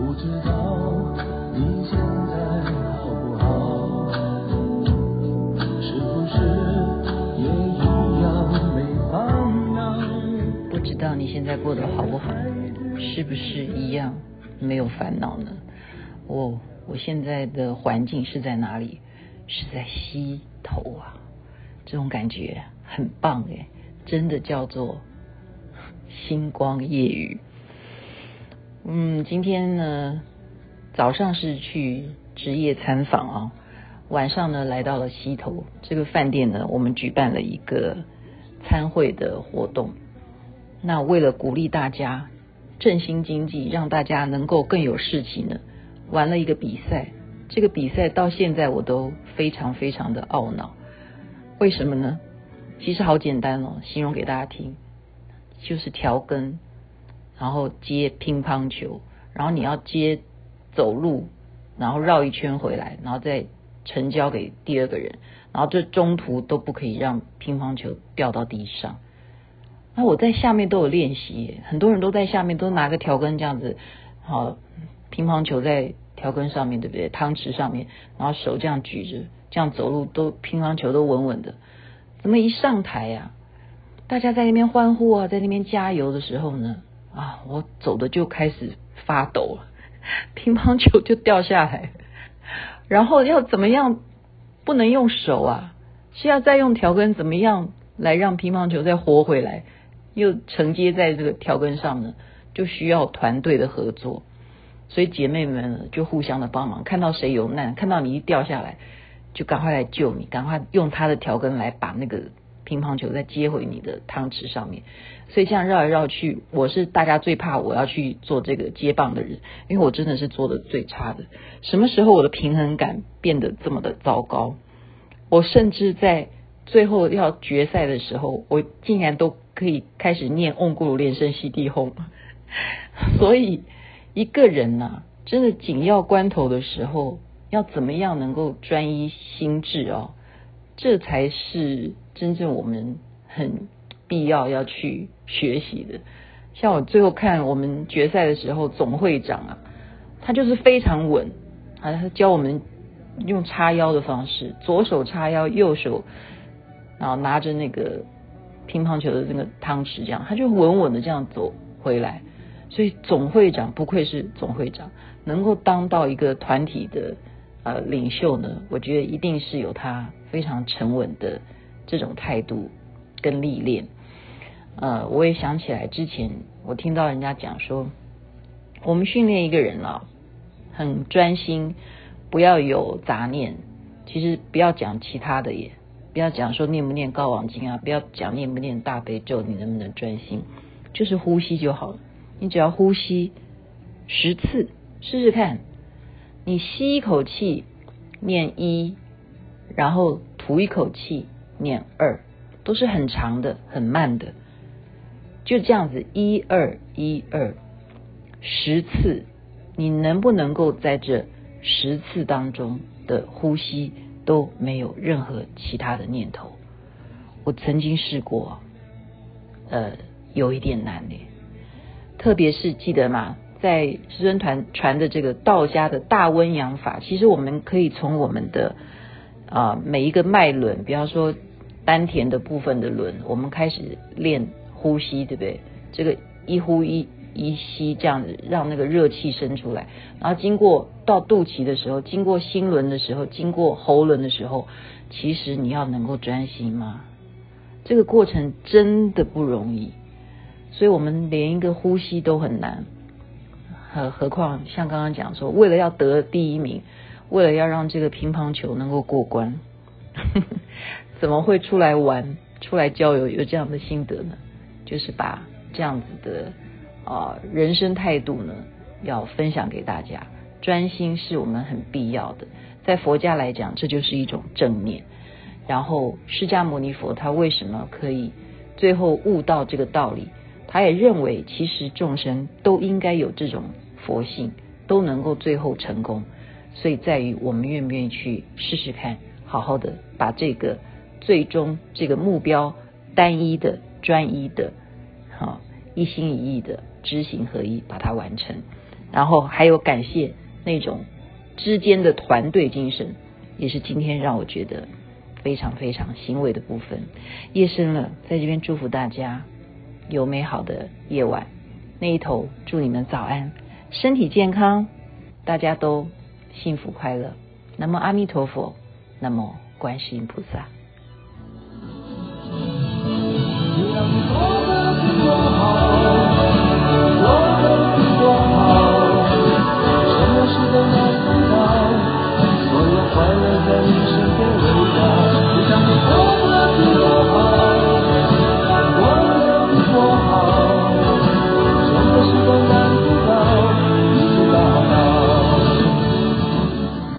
不知道你现在好不好？是不是也一样没烦恼？不知道你现在过得好不好？是不是一样没有烦恼呢？我我现在的环境是在哪里？是在溪头啊，这种感觉很棒诶，真的叫做星光夜雨。嗯，今天呢，早上是去职业参访啊，晚上呢来到了溪头这个饭店呢，我们举办了一个参会的活动。那为了鼓励大家振兴经济，让大家能够更有士气呢，玩了一个比赛。这个比赛到现在我都非常非常的懊恼，为什么呢？其实好简单哦，形容给大家听，就是调羹。然后接乒乓球，然后你要接走路，然后绕一圈回来，然后再成交给第二个人，然后这中途都不可以让乒乓球掉到地上。那我在下面都有练习，很多人都在下面都拿个调羹这样子，好，乒乓球在调羹上面，对不对？汤匙上面，然后手这样举着，这样走路都乒乓球都稳稳的。怎么一上台呀，大家在那边欢呼啊，在那边加油的时候呢？啊！我走的就开始发抖了，乒乓球就掉下来，然后要怎么样？不能用手啊，是要再用调羹怎么样来让乒乓球再活回来，又承接在这个调羹上呢？就需要团队的合作，所以姐妹们就互相的帮忙，看到谁有难，看到你一掉下来，就赶快来救你，赶快用他的调羹来把那个。乒乓球再接回你的汤匙上面，所以这样绕来绕去，我是大家最怕我要去做这个接棒的人，因为我真的是做的最差的。什么时候我的平衡感变得这么的糟糕？我甚至在最后要决赛的时候，我竟然都可以开始念嗡咕噜连声西地哄。所以一个人呐、啊，真的紧要关头的时候，要怎么样能够专一心智哦？这才是真正我们很必要要去学习的。像我最后看我们决赛的时候，总会长啊，他就是非常稳啊，他教我们用叉腰的方式，左手叉腰，右手然后拿着那个乒乓球的那个汤匙，这样他就稳稳的这样走回来。所以总会长不愧是总会长，能够当到一个团体的呃领袖呢，我觉得一定是有他。非常沉稳的这种态度跟历练，呃，我也想起来之前我听到人家讲说，我们训练一个人啊，很专心，不要有杂念。其实不要讲其他的也，不要讲说念不念高网经啊，不要讲念不念大悲咒，你能不能专心？就是呼吸就好了。你只要呼吸十次，试试看。你吸一口气，念一。然后吐一口气，念二，都是很长的、很慢的，就这样子一二一二十次，你能不能够在这十次当中的呼吸都没有任何其他的念头？我曾经试过，呃，有一点难呢。特别是记得吗？在师尊团传的这个道家的大温阳法，其实我们可以从我们的。啊，每一个脉轮，比方说丹田的部分的轮，我们开始练呼吸，对不对？这个一呼一一吸，这样子让那个热气生出来，然后经过到肚脐的时候，经过心轮的时候，经过喉轮的时候，其实你要能够专心吗？这个过程真的不容易，所以我们连一个呼吸都很难，何何况像刚刚讲说，为了要得第一名。为了要让这个乒乓球能够过关，呵呵，怎么会出来玩、出来交友有这样的心得呢？就是把这样子的啊、人生态度呢，要分享给大家。专心是我们很必要的，在佛家来讲，这就是一种正念。然后释迦牟尼佛他为什么可以最后悟到这个道理？他也认为，其实众生都应该有这种佛性，都能够最后成功。所以在于我们愿不愿意去试试看，好好的把这个最终这个目标单一的、专一的、好一心一意的知行合一把它完成。然后还有感谢那种之间的团队精神，也是今天让我觉得非常非常欣慰的部分。夜深了，在这边祝福大家有美好的夜晚。那一头祝你们早安，身体健康，大家都幸福快乐。那么阿弥陀佛那么观世音菩萨。